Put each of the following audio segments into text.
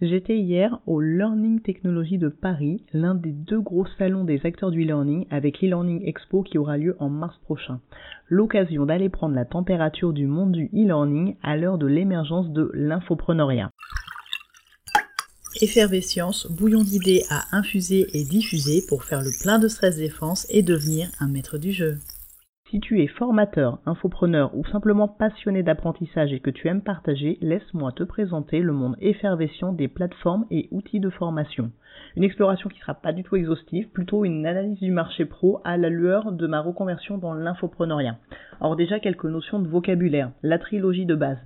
J'étais hier au Learning Technology de Paris, l'un des deux gros salons des acteurs du e-learning, avec l'e-learning expo qui aura lieu en mars prochain. L'occasion d'aller prendre la température du monde du e-learning à l'heure de l'émergence de l'infopreneuriat. Effervescience, bouillon d'idées à infuser et diffuser pour faire le plein de stress défense et devenir un maître du jeu. Si tu es formateur, infopreneur ou simplement passionné d'apprentissage et que tu aimes partager, laisse-moi te présenter le monde effervescent des plateformes et outils de formation. Une exploration qui sera pas du tout exhaustive, plutôt une analyse du marché pro à la lueur de ma reconversion dans l'infopreneuriat. Or déjà quelques notions de vocabulaire, la trilogie de base.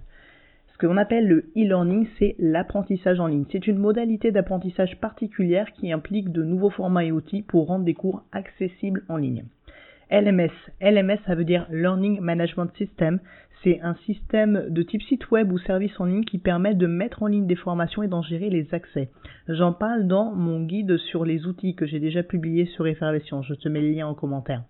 Ce que l'on appelle le e-learning, c'est l'apprentissage en ligne. C'est une modalité d'apprentissage particulière qui implique de nouveaux formats et outils pour rendre des cours accessibles en ligne. LMS. LMS, ça veut dire Learning Management System. C'est un système de type site web ou service en ligne qui permet de mettre en ligne des formations et d'en gérer les accès. J'en parle dans mon guide sur les outils que j'ai déjà publié sur Effervescence. Je te mets le lien en commentaire.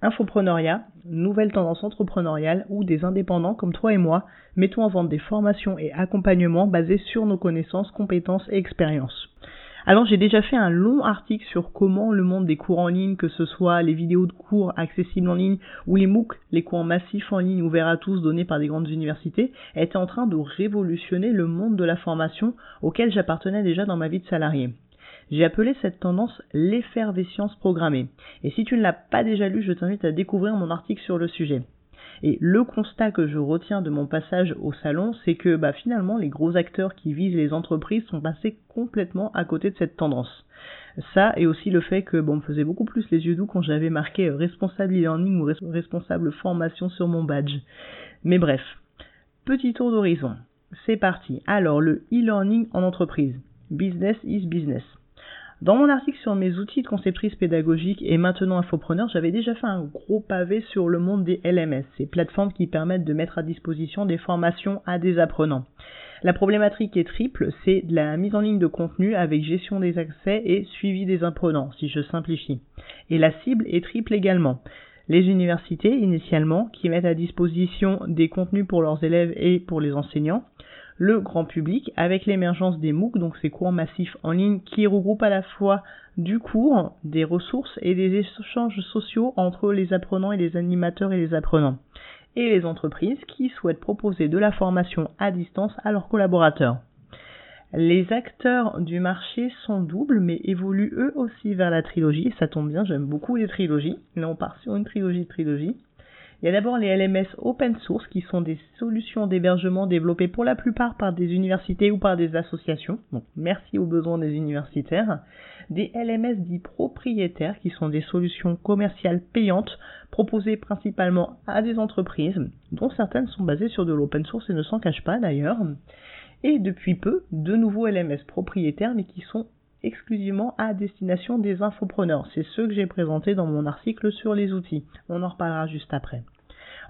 Infopreneuriat, nouvelle tendance entrepreneuriale où des indépendants comme toi et moi mettons en vente des formations et accompagnements basés sur nos connaissances, compétences et expériences. Alors j'ai déjà fait un long article sur comment le monde des cours en ligne, que ce soit les vidéos de cours accessibles en ligne ou les MOOC, les cours massifs en ligne ouverts à tous donnés par des grandes universités, était en train de révolutionner le monde de la formation auquel j'appartenais déjà dans ma vie de salarié. J'ai appelé cette tendance l'effervescence programmée. Et si tu ne l'as pas déjà lu, je t'invite à découvrir mon article sur le sujet. Et le constat que je retiens de mon passage au salon, c'est que bah, finalement les gros acteurs qui visent les entreprises sont passés complètement à côté de cette tendance. Ça et aussi le fait que bon, on me faisait beaucoup plus les yeux doux quand j'avais marqué euh, responsable e-learning ou responsable formation sur mon badge. Mais bref, petit tour d'horizon. C'est parti. Alors le e-learning en entreprise. Business is business. Dans mon article sur mes outils de conceptrice pédagogique et maintenant infopreneur, j'avais déjà fait un gros pavé sur le monde des LMS, ces plateformes qui permettent de mettre à disposition des formations à des apprenants. La problématique est triple, c'est la mise en ligne de contenu avec gestion des accès et suivi des apprenants, si je simplifie. Et la cible est triple également. Les universités, initialement, qui mettent à disposition des contenus pour leurs élèves et pour les enseignants le grand public avec l'émergence des MOOC, donc ces cours massifs en ligne qui regroupent à la fois du cours, des ressources et des échanges sociaux entre les apprenants et les animateurs et les apprenants. Et les entreprises qui souhaitent proposer de la formation à distance à leurs collaborateurs. Les acteurs du marché sont doubles, mais évoluent eux aussi vers la trilogie. Ça tombe bien, j'aime beaucoup les trilogies. Là, on part sur une trilogie de trilogie. Il y a d'abord les LMS open source qui sont des solutions d'hébergement développées pour la plupart par des universités ou par des associations. Donc merci aux besoins des universitaires. Des LMS dits propriétaires qui sont des solutions commerciales payantes proposées principalement à des entreprises dont certaines sont basées sur de l'open source et ne s'en cachent pas d'ailleurs. Et depuis peu, de nouveaux LMS propriétaires mais qui sont exclusivement à destination des infopreneurs. C'est ceux que j'ai présentés dans mon article sur les outils. On en reparlera juste après.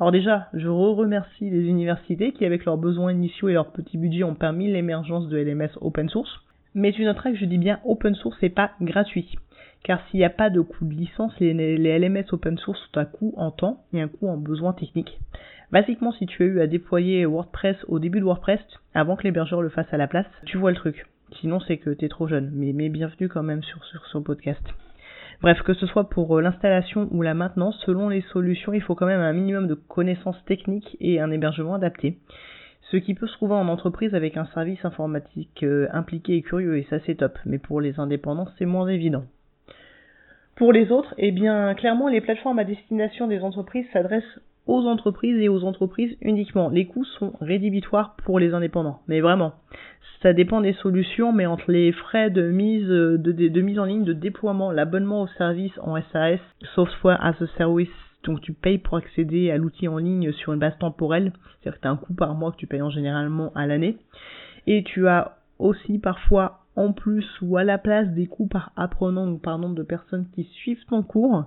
Alors déjà, je remercie les universités qui, avec leurs besoins initiaux et leurs petits budgets, ont permis l'émergence de LMS open source. Mais tu noteras que je dis bien open source et pas gratuit. Car s'il n'y a pas de coût de licence, les, LMS open source ont un coût en temps et un coût en besoin technique. Basiquement, si tu as eu à déployer WordPress au début de WordPress, avant que l'hébergeur le fasse à la place, tu vois le truc. Sinon, c'est que t'es trop jeune. Mais, bienvenue quand même sur, sur son podcast. Bref, que ce soit pour euh, l'installation ou la maintenance, selon les solutions, il faut quand même un minimum de connaissances techniques et un hébergement adapté. Ce qui peut se trouver en entreprise avec un service informatique euh, impliqué et curieux, et ça c'est top. Mais pour les indépendants, c'est moins évident. Pour les autres, eh bien, clairement, les plateformes à destination des entreprises s'adressent aux entreprises et aux entreprises uniquement. Les coûts sont rédhibitoires pour les indépendants, mais vraiment. Ça dépend des solutions, mais entre les frais de mise, de, mise en ligne, de déploiement, l'abonnement au service en SAS, Software as a Service, donc tu payes pour accéder à l'outil en ligne sur une base temporelle, c'est-à-dire que tu as un coût par mois que tu payes en généralement à l'année, et tu as aussi parfois en plus ou à la place des coûts par apprenant ou par nombre de personnes qui suivent ton cours,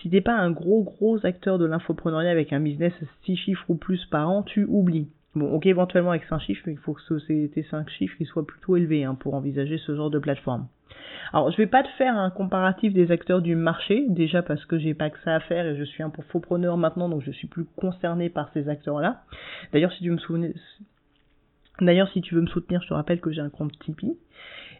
si t'es pas un gros gros acteur de l'infopreneuriat avec un business 6 chiffres ou plus par an, tu oublies. Bon, ok, éventuellement avec 5 chiffres, mais il faut que tes 5 chiffres soient plutôt élevés hein, pour envisager ce genre de plateforme. Alors, je vais pas te faire un comparatif des acteurs du marché, déjà parce que j'ai pas que ça à faire et je suis un infopreneur maintenant, donc je suis plus concerné par ces acteurs-là. D'ailleurs, si tu me souvenais, D'ailleurs, si tu veux me soutenir, je te rappelle que j'ai un compte Tipeee.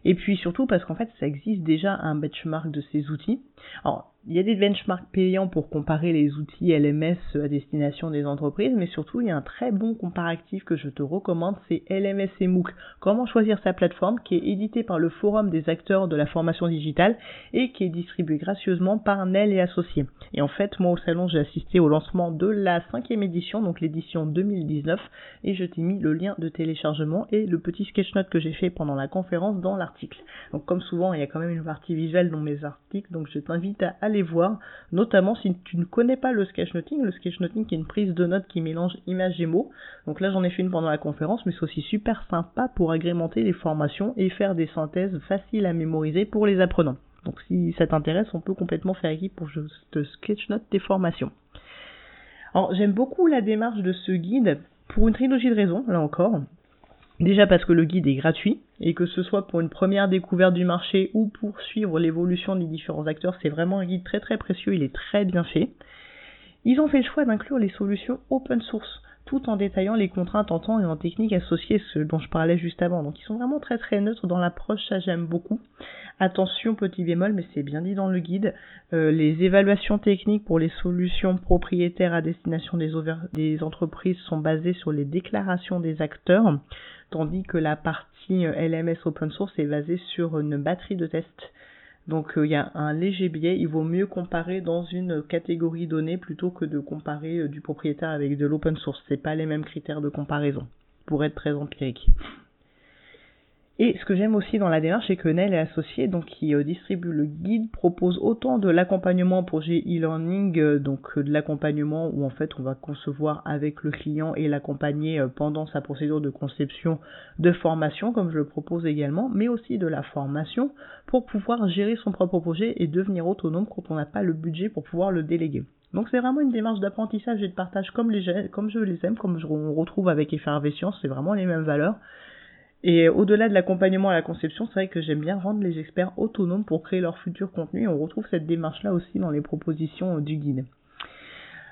Et puis surtout parce qu'en fait, ça existe déjà un benchmark de ces outils. Alors, il y a des benchmarks payants pour comparer les outils LMS à destination des entreprises, mais surtout il y a un très bon comparatif que je te recommande, c'est LMS et MOOC. Comment choisir sa plateforme qui est édité par le Forum des acteurs de la formation digitale et qui est distribué gracieusement par Nel et Associés. Et en fait, moi au salon, j'ai assisté au lancement de la cinquième édition, donc l'édition 2019, et je t'ai mis le lien de téléchargement et le petit sketchnote que j'ai fait pendant la conférence dans l'article. Donc comme souvent, il y a quand même une partie visuelle dans mes articles, donc je t'invite à aller voir, notamment si tu ne connais pas le sketchnoting, le sketchnoting qui est une prise de notes qui mélange images et mots. Donc là j'en ai fait une pendant la conférence, mais c'est aussi super sympa pour agrémenter les formations et faire des synthèses faciles à mémoriser pour les apprenants. Donc si ça t'intéresse, on peut complètement faire équipe pour te sketchnote tes formations. Alors j'aime beaucoup la démarche de ce guide pour une trilogie de raisons, là encore. Déjà parce que le guide est gratuit et que ce soit pour une première découverte du marché ou pour suivre l'évolution des différents acteurs, c'est vraiment un guide très très précieux, il est très bien fait. Ils ont fait le choix d'inclure les solutions open source tout en détaillant les contraintes en temps et en technique associées, ce dont je parlais juste avant. Donc ils sont vraiment très très neutres dans l'approche, ça j'aime beaucoup. Attention, petit bémol, mais c'est bien dit dans le guide, euh, les évaluations techniques pour les solutions propriétaires à destination des, des entreprises sont basées sur les déclarations des acteurs, tandis que la partie euh, LMS open source est basée sur une batterie de tests donc euh, il y a un léger biais, il vaut mieux comparer dans une catégorie donnée plutôt que de comparer euh, du propriétaire avec de l'open source. C'est pas les mêmes critères de comparaison, pour être très empirique. Et ce que j'aime aussi dans la démarche, c'est que Nel est associé, donc qui euh, distribue le guide, propose autant de l'accompagnement pour e-learning, euh, donc euh, de l'accompagnement où en fait on va concevoir avec le client et l'accompagner pendant sa procédure de conception de formation, comme je le propose également, mais aussi de la formation pour pouvoir gérer son propre projet et devenir autonome quand on n'a pas le budget pour pouvoir le déléguer. Donc c'est vraiment une démarche d'apprentissage et de partage comme, je les aime, comme on retrouve avec Effervescence, c'est vraiment les mêmes valeurs. Et au-delà de l'accompagnement à la conception, c'est vrai que j'aime bien rendre les experts autonomes pour créer leur futur contenu. on retrouve cette démarche-là aussi dans les propositions euh, du guide.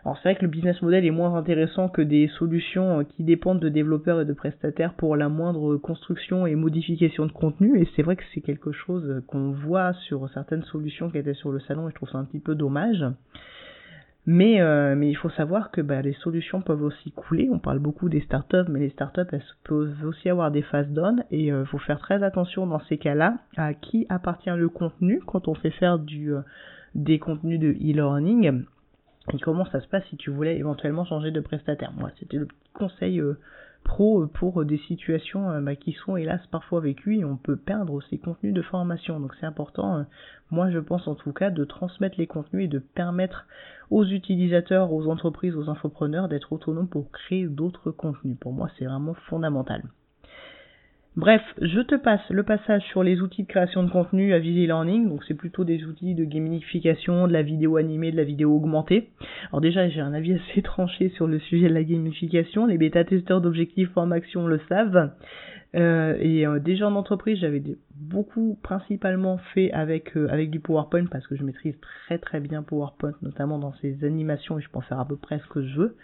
Alors c'est vrai que le business model est moins intéressant que des solutions euh, qui dépendent de développeurs et de prestataires pour la moindre construction et modification de contenu. Et c'est vrai que c'est quelque chose euh, qu'on voit sur certaines solutions qui étaient sur le salon et je trouve ça un petit peu dommage. Mais, euh, mais il faut savoir que bah, les solutions peuvent aussi couler. On parle beaucoup des startups, mais les startups elles peuvent aussi avoir des phases down et il euh, faut faire très attention dans ces cas-là à qui appartient le contenu quand on fait faire du, euh, des contenus de e-learning et comment ça se passe si tu voulais éventuellement changer de prestataire. Moi, c'était le petit conseil pro pour des situations euh, bah, qui sont hélas parfois vécues et on peut perdre ces contenus de formation. Donc c'est important, euh, moi je pense en tout cas, de transmettre les contenus et de permettre aux utilisateurs, aux entreprises, aux infopreneurs d'être autonomes pour créer d'autres contenus. Pour moi c'est vraiment fondamental. Bref, je te passe le passage sur les outils de création de contenu à Visi Learning. Donc c'est plutôt des outils de gamification, de la vidéo animée, de la vidéo augmentée. Alors déjà, j'ai un avis assez tranché sur le sujet de la gamification. Les bêta-testeurs d'objectifs formation le savent. Euh, et euh, déjà en entreprise, j'avais beaucoup principalement fait avec euh, avec du PowerPoint parce que je maîtrise très très bien PowerPoint, notamment dans ses animations et je peux faire à peu près ce que je veux.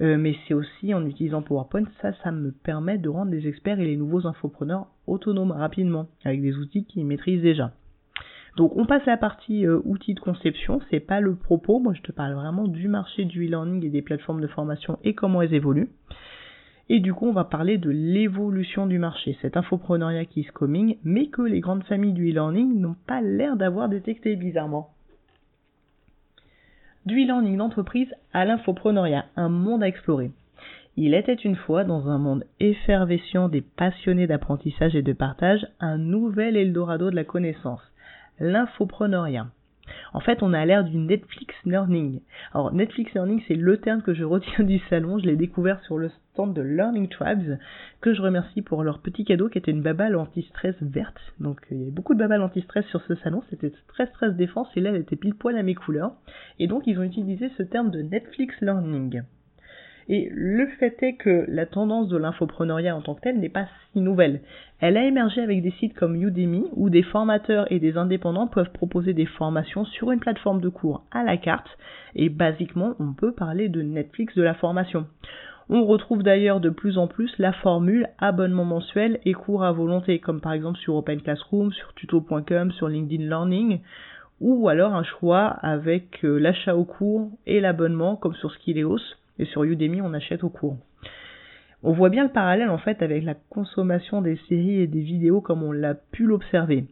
Euh, mais c'est aussi en utilisant PowerPoint, ça, ça me permet de rendre les experts et les nouveaux infopreneurs autonomes rapidement, avec des outils qu'ils maîtrisent déjà. Donc on passe à la partie euh, outils de conception, c'est pas le propos, moi je te parle vraiment du marché du e-learning et des plateformes de formation et comment elles évoluent. Et du coup, on va parler de l'évolution du marché, cet infopreneuriat qui is coming, mais que les grandes familles du e-learning n'ont pas l'air d'avoir détecté bizarrement du e-learning d'entreprise à l'infopreneuriat, un monde à explorer. Il était une fois, dans un monde effervescent des passionnés d'apprentissage et de partage, un nouvel Eldorado de la connaissance, l'infopreneuriat. En fait, on a l'air du Netflix Learning. Alors, Netflix Learning, c'est le terme que je retiens du salon. Je l'ai découvert sur le de Learning Tribes, que je remercie pour leur petit cadeau qui était une babale anti-stress verte. Donc, il y avait beaucoup de babales anti-stress sur ce salon. C'était très stress défense et là, elle était pile poil à mes couleurs. Et donc, ils ont utilisé ce terme de Netflix Learning. Et le fait est que la tendance de l'infopreneuriat en tant que telle n'est pas si nouvelle. Elle a émergé avec des sites comme Udemy où des formateurs et des indépendants peuvent proposer des formations sur une plateforme de cours à la carte et basiquement on peut parler de Netflix de la formation. On retrouve d'ailleurs de plus en plus la formule abonnement mensuel et cours à volonté, comme par exemple sur Open Classroom, sur tuto.com, sur LinkedIn Learning, ou alors un choix avec euh, l'achat au cours et l'abonnement, comme sur Skilleos, et sur Udemy on achète au cours. On voit bien le parallèle en fait avec la consommation des séries et des vidéos comme on l'a pu l'observer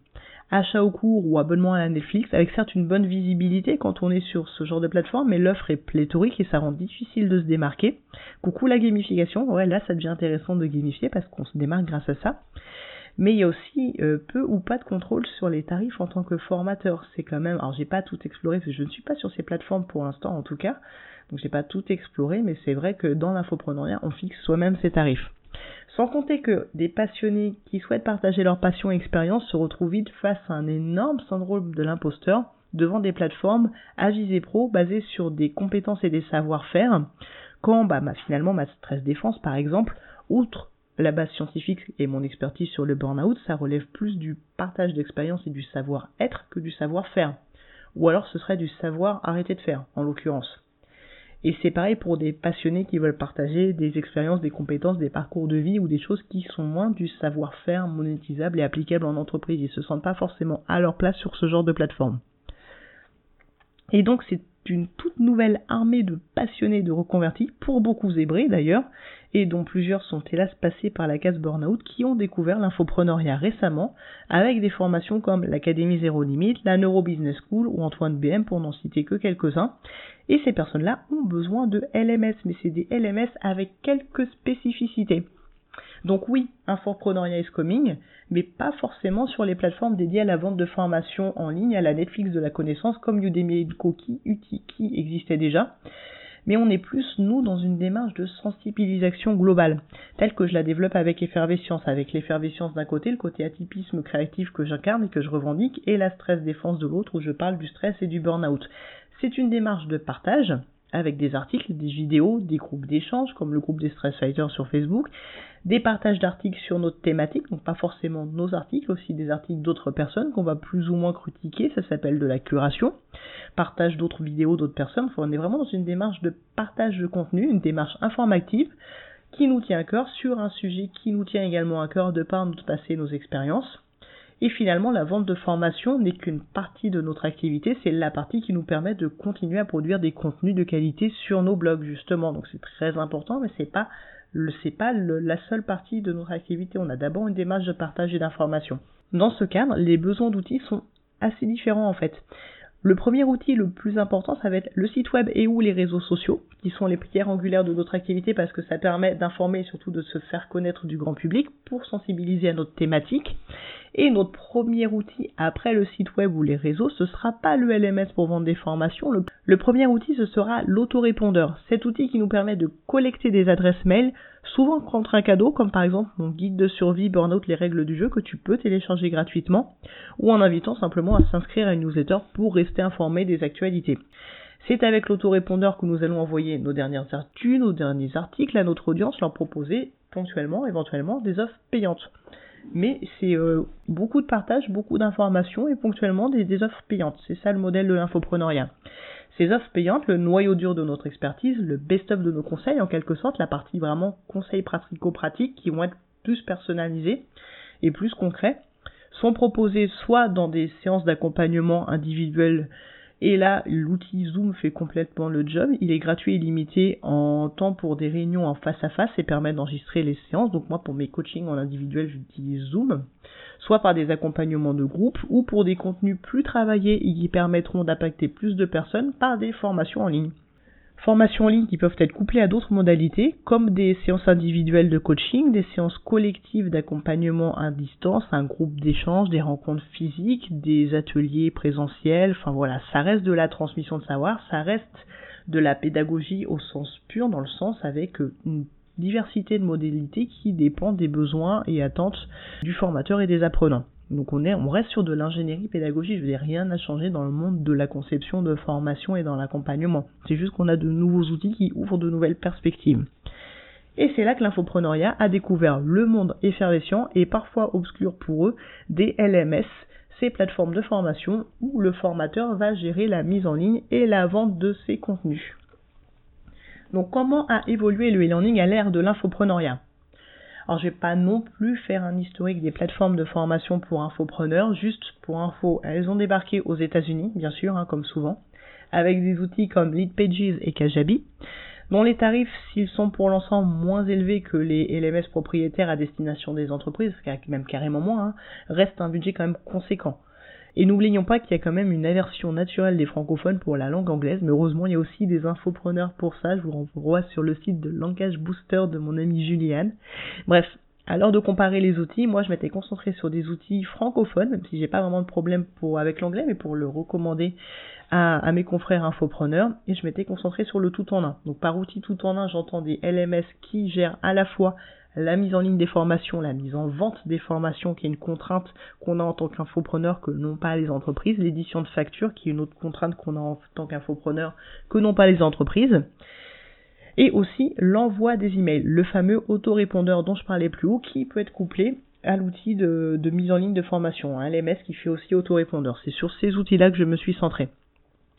achat au cours ou abonnement à la Netflix, avec certes une bonne visibilité quand on est sur ce genre de plateforme, mais l'offre est pléthorique et ça rend difficile de se démarquer. Coucou la gamification, ouais là ça devient intéressant de gamifier parce qu'on se démarque grâce à ça. Mais il y a aussi euh, peu ou pas de contrôle sur les tarifs en tant que formateur. C'est quand même, alors j'ai pas tout exploré je ne suis pas sur ces plateformes pour l'instant en tout cas, donc j'ai pas tout exploré, mais c'est vrai que dans l'infopreneuriat on fixe soi-même ses tarifs. Sans compter que des passionnés qui souhaitent partager leur passion et expérience se retrouvent vite face à un énorme syndrome de l'imposteur devant des plateformes à pro basées sur des compétences et des savoir-faire. Quand bah, finalement ma stress défense par exemple, outre la base scientifique et mon expertise sur le burn-out, ça relève plus du partage d'expérience et du savoir-être que du savoir-faire. Ou alors ce serait du savoir arrêter de faire, en l'occurrence. Et c'est pareil pour des passionnés qui veulent partager des expériences, des compétences, des parcours de vie ou des choses qui sont moins du savoir-faire monétisable et applicable en entreprise. Ils se sentent pas forcément à leur place sur ce genre de plateforme. Et donc c'est une toute nouvelle armée de passionnés de reconvertis, pour beaucoup zébrés d'ailleurs, et dont plusieurs sont hélas passés par la case burnout, qui ont découvert l'infopreneuriat récemment, avec des formations comme l'Académie Zéro Limite, la Neuro Business School ou Antoine BM pour n'en citer que quelques-uns. Et ces personnes-là ont besoin de LMS, mais c'est des LMS avec quelques spécificités. Donc oui, Infopreneuriat is coming, mais pas forcément sur les plateformes dédiées à la vente de formations en ligne, à la Netflix de la connaissance comme Udemy Edu qui, qui existait déjà mais on est plus, nous, dans une démarche de sensibilisation globale, telle que je la développe avec Effervescience, avec l'effervescence d'un côté, le côté atypisme créatif que j'incarne et que je revendique, et la stress défense de l'autre, où je parle du stress et du burn-out. C'est une démarche de partage, avec des articles, des vidéos, des groupes d'échange, comme le groupe des Stress Fighters sur Facebook, des partages d'articles sur notre thématique, donc pas forcément nos articles, aussi des articles d'autres personnes qu'on va plus ou moins critiquer, ça s'appelle de la curation, partage d'autres vidéos d'autres personnes, enfin, on est vraiment dans une démarche de partage de contenu, une démarche informative qui nous tient à cœur sur un sujet qui nous tient également à cœur de par notre passé, nos expériences. Et finalement, la vente de formation n'est qu'une partie de notre activité, c'est la partie qui nous permet de continuer à produire des contenus de qualité sur nos blogs, justement. Donc c'est très important, mais c'est pas c'est pas la seule partie de notre activité. On a d'abord une démarche de partage et d'information. Dans ce cadre, les besoins d'outils sont assez différents en fait. Le premier outil le plus important, ça va être le site web et ou les réseaux sociaux, qui sont les pierres angulaires de notre activité parce que ça permet d'informer et surtout de se faire connaître du grand public pour sensibiliser à notre thématique. Et notre premier outil après le site web ou les réseaux, ce sera pas le LMS pour vendre des formations. Le, premier outil, ce sera l'autorépondeur. Cet outil qui nous permet de collecter des adresses mail, souvent contre un cadeau, comme par exemple mon guide de survie Burnout les règles du jeu que tu peux télécharger gratuitement, ou en invitant simplement à s'inscrire à une newsletter pour rester informé des actualités. C'est avec l'autorépondeur que nous allons envoyer nos dernières actus, nos derniers articles à notre audience, leur proposer ponctuellement, éventuellement, des offres payantes mais c'est euh, beaucoup de partage, beaucoup d'informations et ponctuellement des, offres payantes. C'est ça le modèle de l'infopreneuriat. Ces offres payantes, le noyau dur de notre expertise, le best-of de nos conseils, en quelque sorte, la partie vraiment conseils pratico-pratiques qui vont être plus personnalisés et plus concrets, sont proposés soit dans des séances d'accompagnement individuelles et là, l'outil Zoom fait complètement le job. Il est gratuit et limité en temps pour des réunions en face à face et permet d'enregistrer les séances. Donc moi, pour mes coachings en individuel, j'utilise Zoom. Soit par des accompagnements de groupe ou pour des contenus plus travaillés et qui permettront d'impacter plus de personnes par des formations en ligne formations en ligne qui peuvent être couplées à d'autres modalités, comme des séances individuelles de coaching, des séances collectives d'accompagnement à distance, un groupe d'échange, des rencontres physiques, des ateliers présentiels, enfin voilà, ça reste de la transmission de savoir, ça reste de la pédagogie au sens pur, dans le sens avec une diversité de modalités qui dépendent des besoins et attentes du formateur et des apprenants. Donc on, est, on reste sur de l'ingénierie pédagogique, je veux dire, rien n'a changé dans le monde de la conception de formation et dans l'accompagnement. C'est juste qu'on a de nouveaux outils qui ouvrent de nouvelles perspectives. Et c'est là que l'infopreneuriat a découvert le monde effervescent et parfois obscur pour eux des LMS, ces plateformes de formation où le formateur va gérer la mise en ligne et la vente de ses contenus. Donc comment a évolué le e-learning à l'ère de l'infopreneuriat alors, je vais pas non plus faire un historique des plateformes de formation pour infopreneurs. Juste pour info, elles ont débarqué aux États-Unis, bien sûr, hein, comme souvent, avec des outils comme Leadpages et Kajabi, dont les tarifs, s'ils sont pour l'ensemble moins élevés que les LMS propriétaires à destination des entreprises, même carrément moins, hein, restent un budget quand même conséquent. Et n'oublions pas qu'il y a quand même une aversion naturelle des francophones pour la langue anglaise, mais heureusement il y a aussi des infopreneurs pour ça. Je vous renvoie sur le site de Langage Booster de mon ami Juliane. Bref, à l'heure de comparer les outils, moi je m'étais concentré sur des outils francophones, même si j'ai pas vraiment de problème avec l'anglais, mais pour le recommander à, à, mes confrères infopreneurs, et je m'étais concentré sur le tout en un. Donc par outil tout en un, j'entends des LMS qui gèrent à la fois la mise en ligne des formations, la mise en vente des formations, qui est une contrainte qu'on a en tant qu'infopreneur que n'ont pas les entreprises, l'édition de factures, qui est une autre contrainte qu'on a en tant qu'infopreneur que n'ont pas les entreprises, et aussi l'envoi des emails, le fameux autorépondeur dont je parlais plus haut, qui peut être couplé à l'outil de, mise en ligne de formation, un LMS qui fait aussi autorépondeur. C'est sur ces outils-là que je me suis centré.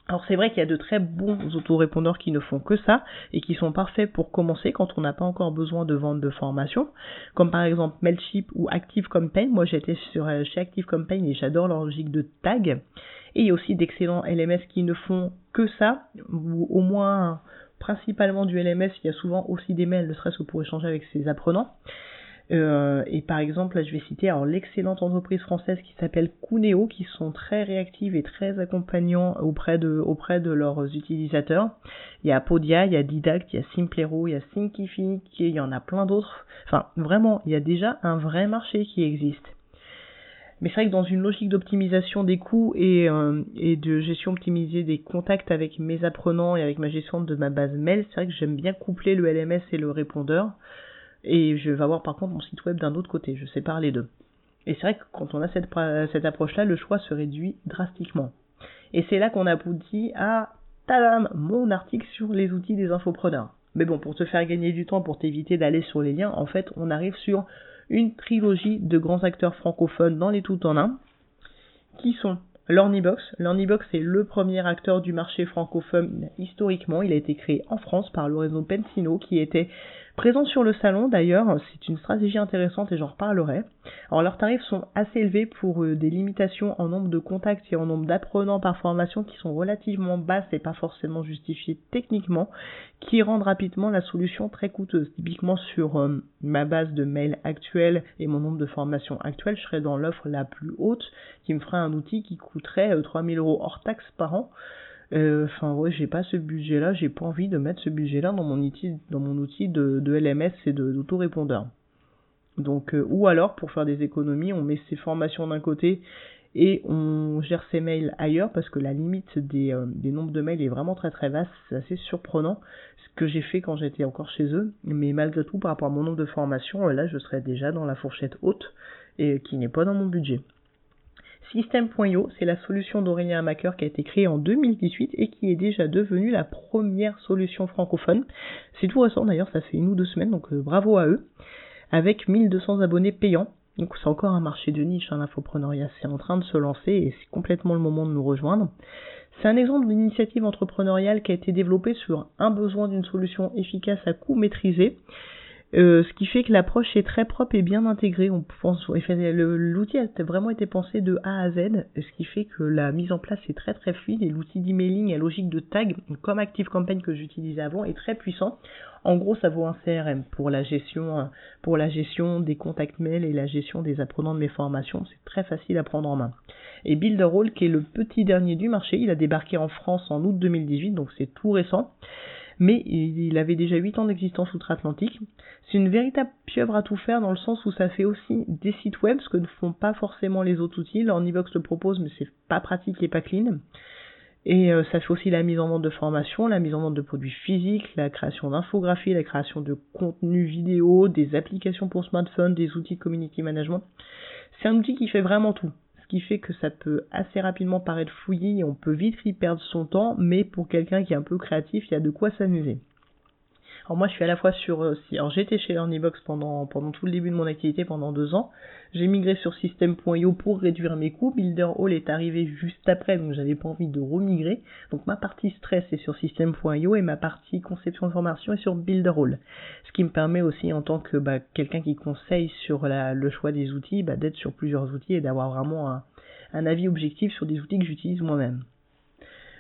Alors c'est vrai qu'il y a de très bons autorépondeurs qui ne font que ça et qui sont parfaits pour commencer quand on n'a pas encore besoin de vente de formation, comme par exemple Mailchimp ou ActiveCampaign. Moi j'étais sur euh, chez ActiveCampaign et j'adore leur logique de tag. Et il y a aussi d'excellents LMS qui ne font que ça, ou au moins principalement du LMS. Il y a souvent aussi des mails, ne serait-ce que pour échanger avec ses apprenants. Euh, et par exemple, là, je vais citer alors l'excellente entreprise française qui s'appelle Cuneo, qui sont très réactives et très accompagnants auprès de auprès de leurs utilisateurs. Il y a Podia, il y a Didact, il y a Simplero, il y a Thinkific, il y en a plein d'autres. Enfin, vraiment, il y a déjà un vrai marché qui existe. Mais c'est vrai que dans une logique d'optimisation des coûts et, euh, et de gestion optimisée des contacts avec mes apprenants et avec ma gestion de ma base mail, c'est vrai que j'aime bien coupler le LMS et le répondeur. Et je vais avoir par contre mon site web d'un autre côté, je sépare les deux. Et c'est vrai que quand on a cette, approche-là, le choix se réduit drastiquement. Et c'est là qu'on aboutit à, tadam, mon article sur les outils des infopreneurs. Mais bon, pour te faire gagner du temps, pour t'éviter d'aller sur les liens, en fait, on arrive sur une trilogie de grands acteurs francophones dans les tout en un, qui sont Lornibox. Lornibox est le premier acteur du marché francophone historiquement. Il a été créé en France par le réseau Pensino, qui était Présent sur le salon d'ailleurs, c'est une stratégie intéressante et j'en reparlerai. Alors leurs tarifs sont assez élevés pour euh, des limitations en nombre de contacts et en nombre d'apprenants par formation qui sont relativement basses et pas forcément justifiées techniquement, qui rendent rapidement la solution très coûteuse. Typiquement sur euh, ma base de mail actuelle et mon nombre de formations actuelles, je serais dans l'offre la plus haute qui me ferait un outil qui coûterait 3000 euh, euros hors taxes par an. Euh, enfin, ouais, j'ai pas ce budget-là, j'ai pas envie de mettre ce budget-là dans mon outil, dans mon outil de, LMS et d'autorépondeur. Donc, euh, ou alors, pour faire des économies, on met ses formations d'un côté et on gère ses mails ailleurs parce que la limite euh, des nombres de mails est vraiment très très vaste, c'est assez surprenant ce que j'ai fait quand j'étais encore chez eux, mais malgré tout par rapport à mon nombre de formations, là je serais déjà dans la fourchette haute et qui n'est pas dans mon budget. System.io, c'est la solution d'Aurélien Macker qui a été créée en 2018 et qui est déjà devenue la première solution francophone. C'est tout récent d'ailleurs, ça fait une ou deux semaines, donc euh, bravo à eux. Avec 1200 abonnés payants. Donc c'est encore un marché de niche, hein, l'infopreneuriat, c'est en train de se lancer et c'est complètement le moment de nous rejoindre. C'est un exemple d'initiative entrepreneuriale qui a été développée sur un besoin d'une solution efficace à coût maîtrisé euh, ce qui fait que l'approche est très propre et bien intégrée. On pense, l'outil a vraiment été pensé de A à Z, ce qui fait que la mise en place est très très fluide et l'outil d'emailing à logique de tag, comme ActiveCampaign que j'utilisais avant, est très puissant. En gros, ça vaut un CRM pour la gestion, pour la gestion des contacts mails et la gestion des apprenants de mes formations. C'est très facile à prendre en main. Et Builderall, qui est le petit dernier du marché, il a débarqué en France en août 2018, donc c'est tout récent mais il avait déjà 8 ans d'existence outre-Atlantique. C'est une véritable pieuvre à tout faire dans le sens où ça fait aussi des sites web, ce que ne font pas forcément les autres outils. L'Ornibox le propose, mais c'est pas pratique et pas clean. Et euh, ça fait aussi la mise en vente de formation, la mise en vente de produits physiques, la création d'infographies, la création de contenu vidéo, des applications pour smartphone, des outils de community management. C'est un outil qui fait vraiment tout qui fait que ça peut assez rapidement paraître fouillis et on peut vite y perdre son temps, mais pour quelqu'un qui est un peu créatif, il y a de quoi s'amuser. Alors moi, je suis à la fois sur... Euh, alors j'étais chez LearnyBox pendant, tout le début de mon activité, pendant deux ans. J'ai migré sur System.io pour réduire mes coûts. Builder Hall est arrivé juste après, donc j'avais pas envie de remigrer. Donc ma partie stress est sur System.io et ma partie conception de formation est sur Builder Hall. Ce qui me permet aussi, en tant que bah, quelqu'un qui conseille sur le choix des outils, bah, d'être sur plusieurs outils et d'avoir vraiment un avis objectif sur des outils que j'utilise moi-même.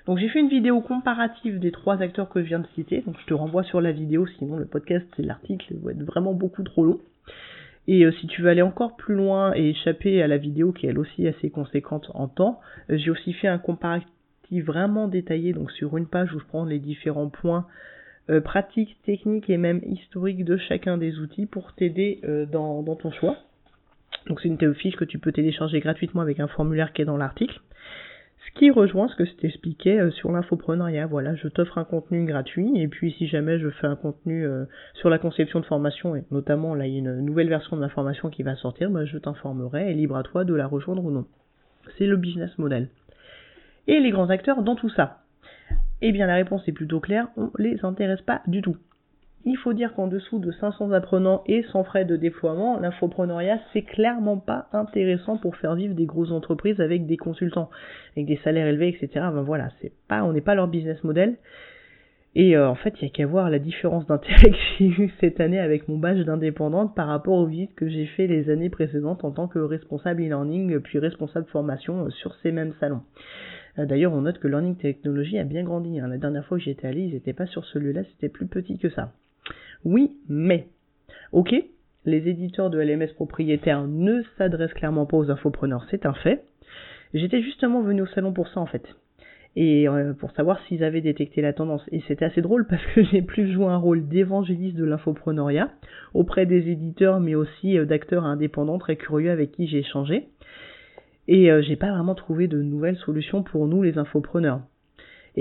Donc j'ai fait une vidéo comparative des trois acteurs que je viens de citer. Donc je te renvoie sur la vidéo, sinon le podcast et l'article vont être vraiment beaucoup trop long. Et euh, si tu veux aller encore plus loin et échapper à la vidéo qui est elle aussi assez conséquente en temps, euh, j'ai aussi fait un comparatif vraiment détaillé donc sur une page où je prends les différents points euh, pratiques, techniques et même historiques de chacun des outils pour t'aider dans, dans, ton choix. Donc c'est une fiche que tu peux télécharger gratuitement avec un formulaire qui est dans l'article. Qui rejoint ce que je t'expliquais euh, sur l'infopreneuriat. Voilà, je t'offre un contenu gratuit et puis si jamais je fais un contenu euh, sur la conception de formation et notamment là il y a une nouvelle version de ma formation qui va sortir, bah, je t'informerai et libre à toi de la rejoindre ou non. C'est le business model. Et les grands acteurs dans tout ça? Eh bien la réponse est plutôt claire, on les intéresse pas du tout. Il faut dire qu'en dessous de 500 apprenants et sans frais de déploiement, l'infopreneuriat, c'est clairement pas intéressant pour faire vivre des grosses entreprises avec des consultants, avec des salaires élevés, etc. Ben voilà, c'est pas, on n'est pas leur business model. Et euh, en fait, il y a qu'à voir la différence d'intérêt que j'ai eu cette année avec mon badge d'indépendante par rapport aux visites que j'ai fait les années précédentes en tant que responsable e-learning puis responsable formation euh, sur ces mêmes salons. Euh, d'ailleurs, on note que Learning Technology a bien grandi. Hein. La dernière fois que j'étais allé, ils n'étaient pas sur celui-là, c'était plus petit que ça. Oui, mais. Ok, les éditeurs de LMS propriétaires ne s'adressent clairement pas aux infopreneurs, c'est un fait. J'étais justement venu au salon pour ça en fait. Et euh, pour savoir s'ils avaient détecté la tendance. Et c'était assez drôle parce que j'ai plus joué un rôle d'évangéliste de l'infopreneuriat auprès des éditeurs mais aussi euh, d'acteurs indépendants très curieux avec qui j'ai échangé. Et euh, j'ai pas vraiment trouvé de nouvelles solutions pour nous les infopreneurs.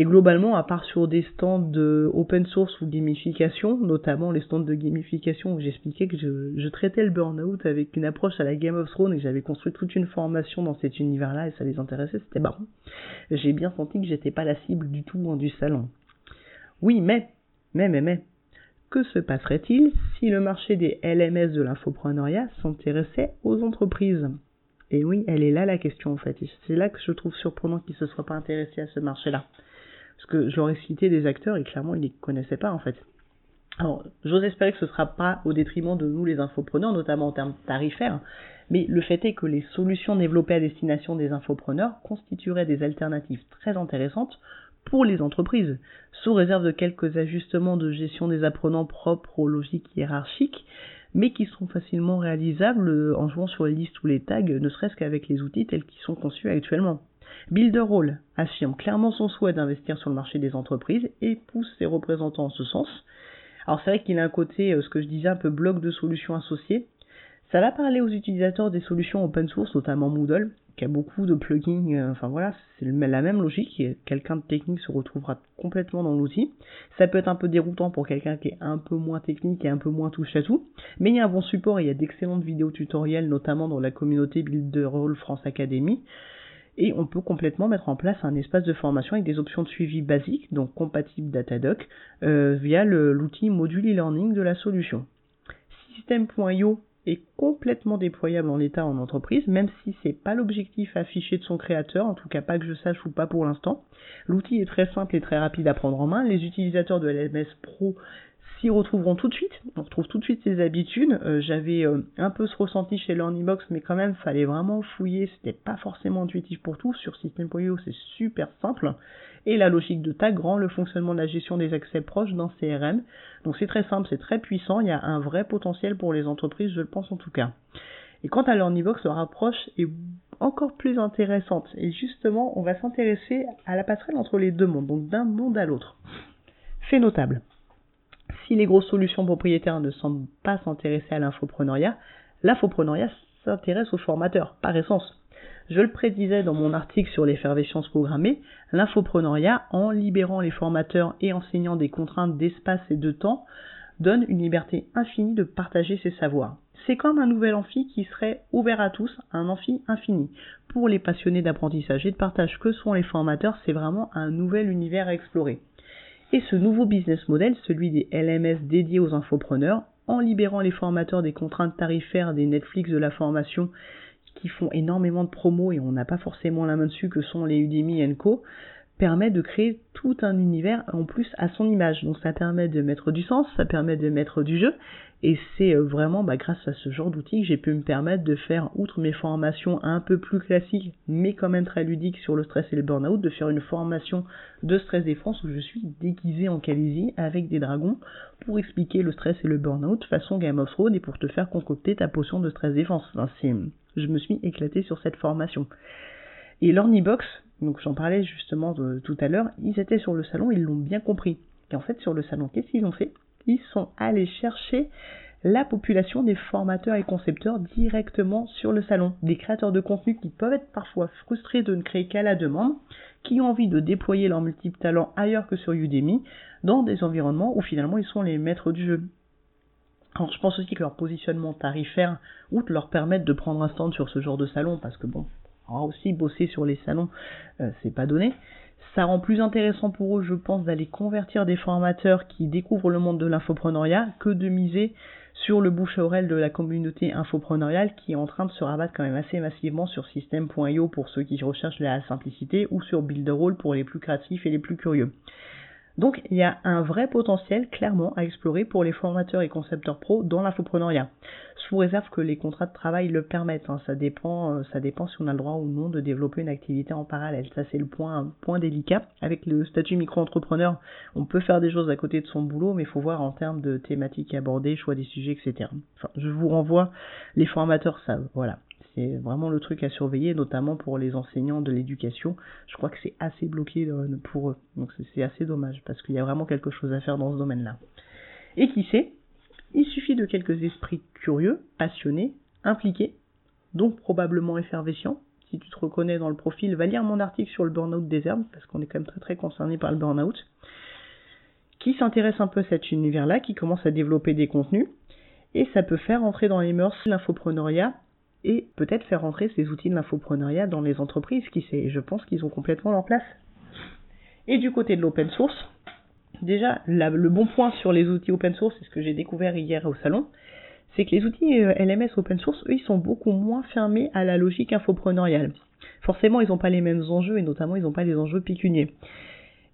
Et globalement, à part sur des stands de open source ou gamification, notamment les stands de gamification où j'expliquais que je, traitais le burn-out avec une approche à la Game of Thrones et que j'avais construit toute une formation dans cet univers-là et ça les intéressait, c'était marrant. J'ai bien senti que j'étais pas la cible du tout du salon. Oui, mais, mais, mais, mais, que se passerait-il si le marché des LMS de l'infopreneuriat s'intéressait aux entreprises? Et oui, elle est là la question en fait. C'est là que je trouve surprenant qu'ils ne se soient pas intéressés à ce marché-là. Parce que j'aurais cité des acteurs et clairement ils ne les connaissaient pas en fait. Alors, j'ose espérer que ce ne sera pas au détriment de nous les infopreneurs, notamment en termes tarifaires, mais le fait est que les solutions développées à destination des infopreneurs constitueraient des alternatives très intéressantes pour les entreprises, sous réserve de quelques ajustements de gestion des apprenants propres aux logiques hiérarchiques, mais qui sont facilement réalisables en jouant sur les listes ou les tags, ne serait-ce qu'avec les outils tels qu'ils sont conçus actuellement. Builderall affirme clairement son souhait d'investir sur le marché des entreprises et pousse ses représentants en ce sens. Alors c'est vrai qu'il a un côté, euh, ce que je disais, un peu bloc de solutions associées. Ça va parler aux utilisateurs des solutions open source, notamment Moodle, qui a beaucoup de plugins, euh, enfin voilà, c'est la même logique, quelqu'un de technique se retrouvera complètement dans l'outil. Ça peut être un peu déroutant pour quelqu'un qui est un peu moins technique et un peu moins touche à tout, mais il y a un bon support et il y a d'excellentes vidéos tutoriels, notamment dans la communauté Builderall France Academy, et on peut complètement mettre en place un espace de formation avec des options de suivi basiques, donc compatibles Datadoc, euh, via l'outil module e-learning de la solution. System.io est complètement déployable en l'état en entreprise, même si c'est pas l'objectif affiché de son créateur, en tout cas pas que je sache ou pas pour l'instant. L'outil est très simple et très rapide à prendre en main. Les utilisateurs de LMS Pro s'y retrouveront tout de suite. On retrouve tout de suite ses habitudes. Euh, j'avais euh, un peu ce ressenti chez LearnyBox, mais quand même, fallait vraiment fouiller. C'était pas forcément intuitif pour tout. Sur System.io, c'est super simple. Et la logique de tag rend le fonctionnement de la gestion des accès proches d'un CRM. Donc c'est très simple, c'est très puissant. Il y a un vrai potentiel pour les entreprises, je le pense en tout cas. Et quant à LearnyBox, leur approche est encore plus intéressante. Et justement, on va s'intéresser à la passerelle entre les deux mondes, donc d'un monde à l'autre. Fait notable si les grosses solutions propriétaires ne semblent pas s'intéresser à l'infopreneuriat, l'infopreneuriat s'intéresse aux formateurs, par essence. Je le prédisais dans mon article sur l'effervescence programmée, l'infopreneuriat, en libérant les formateurs et enseignant des contraintes d'espace et de temps, donne une liberté infinie de partager ses savoirs. C'est comme un nouvel amphi qui serait ouvert à tous, un amphi infini. Pour les passionnés d'apprentissage et de partage que sont les formateurs, c'est vraiment un nouvel univers à explorer. Et ce nouveau business model, celui des LMS dédiés aux infopreneurs, en libérant les formateurs des contraintes tarifaires des Netflix de la formation qui font énormément de promos et on n'a pas forcément la main dessus que sont les Udemy Co, permet de créer tout un univers en plus à son image. Donc ça permet de mettre du sens, ça permet de mettre du jeu. Et c'est euh, vraiment bah, grâce à ce genre d'outils que j'ai pu me permettre de faire, outre mes formations un peu plus classiques, mais quand même très ludiques sur le stress et le burn-out, de faire une formation de stress défense où je suis déguisé en Calaisie avec des dragons pour expliquer le stress et le burn-out façon Game of Thrones et pour te faire concocter ta potion de stress défense. Enfin, je me suis éclaté sur cette formation. Et l'Ornibox, donc j'en parlais justement tout à l'heure, ils étaient sur le salon, ils l'ont bien compris. Et en fait, sur le salon, qu'est-ce qu'ils ont fait? Ils sont allés chercher la population des formateurs et concepteurs directement sur le salon. Des créateurs de contenu qui peuvent être parfois frustrés de ne créer qu'à la demande, qui ont envie de déployer leurs multiples talents ailleurs que sur Udemy, dans des environnements où finalement ils sont les maîtres du jeu. Alors je pense aussi que leur positionnement tarifaire, outre leur permettre de prendre un stand sur ce genre de salon, parce que bon, aussi bosser sur les salons, euh, c'est pas donné. Ça rend plus intéressant pour eux, je pense, d'aller convertir des formateurs qui découvrent le monde de l'infopreneuriat que de miser sur le bouche à oreille de la communauté infopreneuriale qui est en train de se rabattre quand même assez massivement sur System.io pour ceux qui recherchent la simplicité ou sur Builderall pour les plus créatifs et les plus curieux. Donc il y a un vrai potentiel clairement à explorer pour les formateurs et concepteurs pro dans l'infopreneuriat. Sous réserve que les contrats de travail le permettent. Hein. Ça dépend, euh, ça dépend si on a le droit ou non de développer une activité en parallèle. Ça c'est le point, point délicat. Avec le statut micro-entrepreneur, on peut faire des choses à côté de son boulot, mais il faut voir en termes de thématiques abordées, choix des sujets, etc. Enfin, je vous renvoie, les formateurs savent. Voilà c'est vraiment le truc à surveiller, notamment pour les enseignants de l'éducation. Je crois que c'est assez bloqué euh, pour eux. Donc c'est assez dommage, parce qu'il y a vraiment quelque chose à faire dans ce domaine-là. Et qui sait, il suffit de quelques esprits curieux, passionnés, impliqués, donc probablement effervescents. Si tu te reconnais dans le profil, va lire mon article sur le burn-out des herbes, parce qu'on est quand même très très concerné par le burn-out, qui s'intéresse un peu à cet univers-là, qui commence à développer des contenus, et ça peut faire entrer dans les mœurs l'infopreneuriat et peut-être faire rentrer ces outils de l'infopreneuriat dans les entreprises, qui je pense qu'ils ont complètement leur place. Et du côté de l'open source, déjà, le bon point sur les outils open source, c'est ce que j'ai découvert hier au salon, c'est que les outils euh, LMS open source, eux, ils sont beaucoup moins fermés à la logique infopreneuriale. Forcément, ils n'ont pas les mêmes enjeux et notamment, ils n'ont pas les enjeux pécuniers.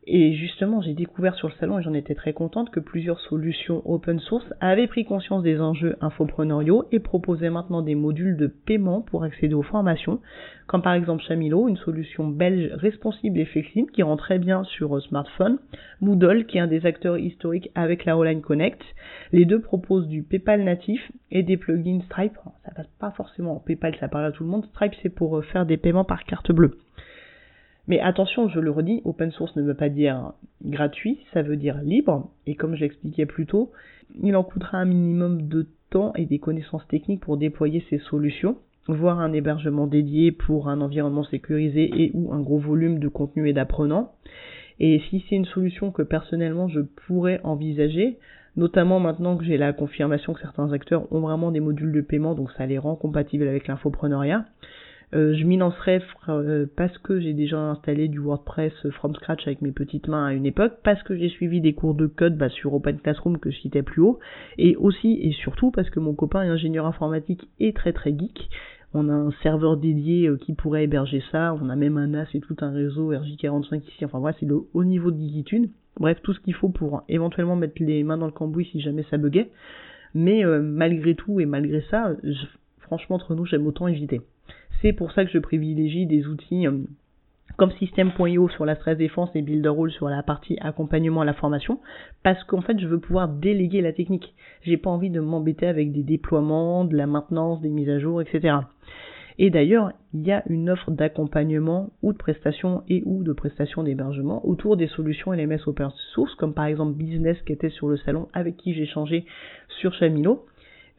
Et justement, j'ai découvert sur le salon, et j'en étais très contente, que plusieurs solutions open source avaient pris conscience des enjeux infopreneuriaux et proposaient maintenant des modules de paiement pour accéder aux formations, comme par exemple Chamilo, une solution belge responsive et flexible qui rend très bien sur smartphone, Moodle, qui est un des acteurs historiques avec la Online Connect. Les deux proposent du PayPal natif et des plugins Stripe. Ça passe pas forcément en PayPal, ça parle à tout le monde. Stripe, c'est pour euh, faire des paiements par carte bleue. Mais attention, je le redis, open source ne veut pas dire gratuit, ça veut dire libre. Et comme je l'expliquais plus tôt, il en coûtera un minimum de temps et des connaissances techniques pour déployer ces solutions, voire un hébergement dédié pour un environnement sécurisé et ou un gros volume de contenu et d'apprenants. Et si c'est une solution que personnellement je pourrais envisager, notamment maintenant que j'ai la confirmation que certains acteurs ont vraiment des modules de paiement, donc ça les rend compatibles avec l'infopreneuriat, euh, je m'y lancerai euh, parce que j'ai déjà installé du WordPress from scratch avec mes petites mains à une époque, parce que j'ai suivi des cours de code bah, sur Open Classroom que je citais plus haut, et aussi et surtout parce que mon copain est ingénieur informatique et très très geek. On a un serveur dédié euh, qui pourrait héberger ça, on a même un NAS et tout un réseau RJ45 ici, enfin voilà, c'est le haut niveau de geekitude. Bref, tout ce qu'il faut pour éventuellement mettre les mains dans le cambouis si jamais ça buguait. Mais malgré tout et malgré ça, franchement entre nous, j'aime autant éviter. C'est pour ça que je privilégie des outils euh, comme System.io sur la stress défense et Builderall sur la partie accompagnement à la formation, parce qu'en fait je veux pouvoir déléguer la technique. J'ai pas envie de m'embêter avec des déploiements, de la maintenance, des mises à jour, etc. Et d'ailleurs, il y a une offre d'accompagnement ou de prestation et ou de prestation d'hébergement autour des solutions LMS open source, comme par exemple Business qui était sur le salon avec qui j'ai changé sur Chamino.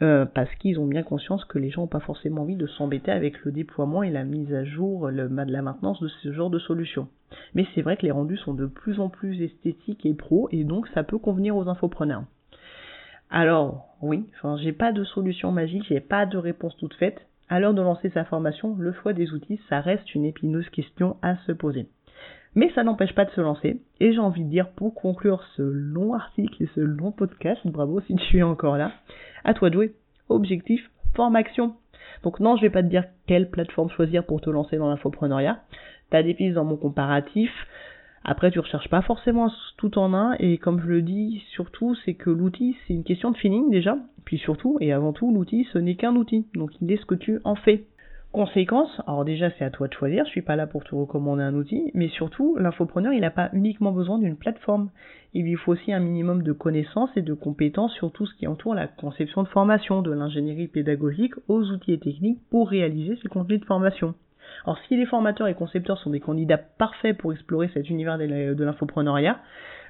Euh, parce qu'ils ont bien conscience que les gens n'ont pas forcément envie de s'embêter avec le déploiement et la mise à jour, le, de la maintenance de ce genre de solutions. Mais c'est vrai que les rendus sont de plus en plus esthétiques et pro, et donc ça peut convenir aux infopreneurs. Alors, oui, j'ai pas de solution magique, j'ai pas de réponse toute faite. À l'heure de lancer sa formation, le choix des outils, ça reste une épineuse question à se poser. Mais ça n'empêche pas de se lancer. Et j'ai envie de dire, pour conclure ce long article et ce long podcast, bravo si tu es encore là, à toi de jouer. Objectif, formation. Donc non, je vais pas te dire quelle plateforme choisir pour te lancer dans l'infoprenariat. T'as des pistes dans mon comparatif. Après, tu recherches pas forcément tout en un, et comme je le dis, surtout, c'est que l'outil, c'est une question de feeling déjà, puis surtout, et avant tout, l'outil, ce n'est qu'un outil, donc il est ce que tu en fais. Conséquence, alors déjà c'est à toi de choisir, je suis pas là pour te recommander un outil, mais surtout l'infopreneur il n'a pas uniquement besoin d'une plateforme, il lui faut aussi un minimum de connaissances et de compétences sur tout ce qui entoure la conception de formation, de l'ingénierie pédagogique aux outils et techniques pour réaliser ces contenus de formation. Alors si les formateurs et concepteurs sont des candidats parfaits pour explorer cet univers de l'infopreneuriat,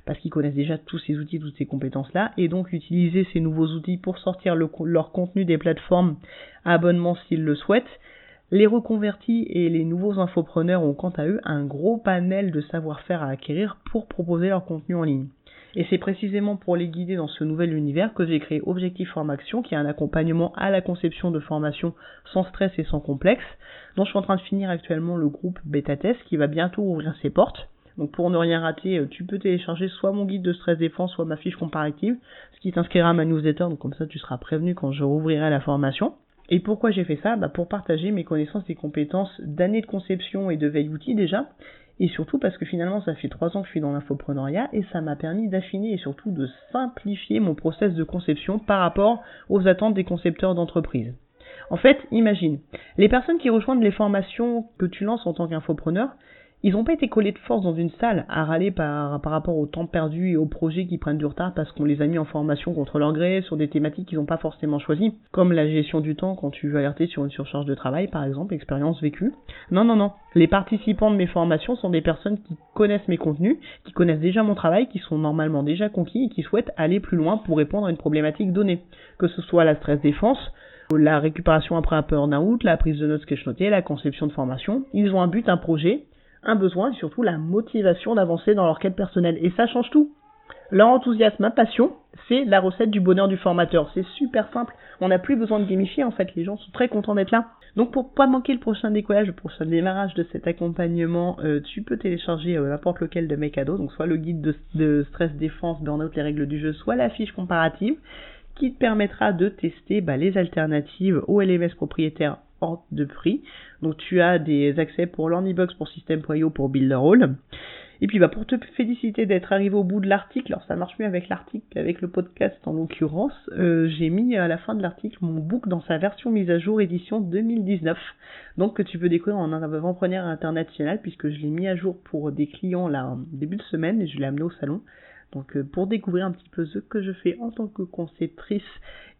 parce qu'ils connaissent déjà tous ces outils, toutes ces compétences-là, et donc utiliser ces nouveaux outils pour sortir leur contenu des plateformes abonnement s'ils le souhaitent, les reconvertis et les nouveaux infopreneurs ont quant à eux un gros panel de savoir-faire à acquérir pour proposer leur contenu en ligne. Et c'est précisément pour les guider dans ce nouvel univers que j'ai créé Objectif Formation, qui est un accompagnement à la conception de formation sans stress et sans complexe, dont je suis en train de finir actuellement le groupe Beta Test qui va bientôt ouvrir ses portes. Donc pour ne rien rater, euh, tu peux télécharger soit mon guide de stress défense, soit ma fiche comparative, ce qui t'inscrira à ma newsletter, donc comme ça tu seras prévenu quand je rouvrirai la formation. Et pourquoi j'ai fait ça bah Pour partager mes connaissances et compétences d'années de conception et de veille outils déjà, et surtout parce que finalement ça fait trois ans que je suis dans l'infoprenariat et ça m'a permis d'affiner et surtout de simplifier mon process de conception par rapport aux attentes des concepteurs d'entreprise. En fait, imagine, les personnes qui rejoignent les formations que tu lances en tant qu'infopreneur, ils n'ont pas été collés de force dans une salle à râler par, rapport au temps perdu et aux projets qui prennent du retard parce qu'on les a mis en formation contre leur gré sur des thématiques qu'ils n'ont pas forcément choisies, comme la gestion du temps quand tu veux alerter sur une surcharge de travail par exemple, expérience vécue. Non, non, non. Les participants de mes formations sont des personnes qui connaissent mes contenus, qui connaissent déjà mon travail, qui sont normalement déjà conquis et qui souhaitent aller plus loin pour répondre à une problématique donnée. Que ce soit la stress défense, la récupération après un burn-out, la prise de notes sketchnotées, la conception de formation. Ils ont un but, un projet, un besoin et surtout la motivation d'avancer dans leur quête personnelle. Et ça change tout. Leur enthousiasme, ma passion, c'est la recette du bonheur du formateur. C'est super simple. On n'a plus besoin de gamifier en fait. Les gens sont très contents d'être là. Donc pour pas manquer le prochain décollage, le prochain démarrage de cet accompagnement, euh, tu peux télécharger euh, n'importe lequel de mes cadeaux. Donc soit le guide de, de stress défense, burn-out, les règles du jeu, soit la fiche comparative qui te permettra de tester bah, les alternatives au LMS propriétaire de prix. Donc tu as des accès pour l'Ornibox, pour System.io, pour Builderall. Et puis bah, pour te féliciter d'être arrivé au bout de l'article, alors ça marche mieux avec l'article qu'avec le podcast en l'occurrence, euh, j'ai mis à la fin de l'article mon book dans sa version mise à jour édition 2019. Donc que tu peux découvrir en avant-première international puisque je l'ai mis à jour pour des clients là début de semaine et je l'ai amené au salon. Donc euh, pour découvrir un petit peu ce que je fais en tant que conceptrice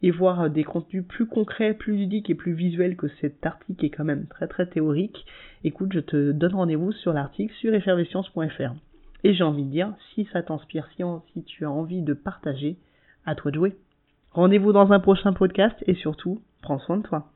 et voir euh, des contenus plus concrets, plus ludiques et plus visuels que cet article est quand même très très théorique, écoute, je te donne rendez-vous sur l'article sur effervescience.fr. Et j'ai envie de dire, si ça t'inspire, si tu as envie de partager, à toi de jouer. Rendez-vous dans un prochain podcast et surtout, prends soin de toi.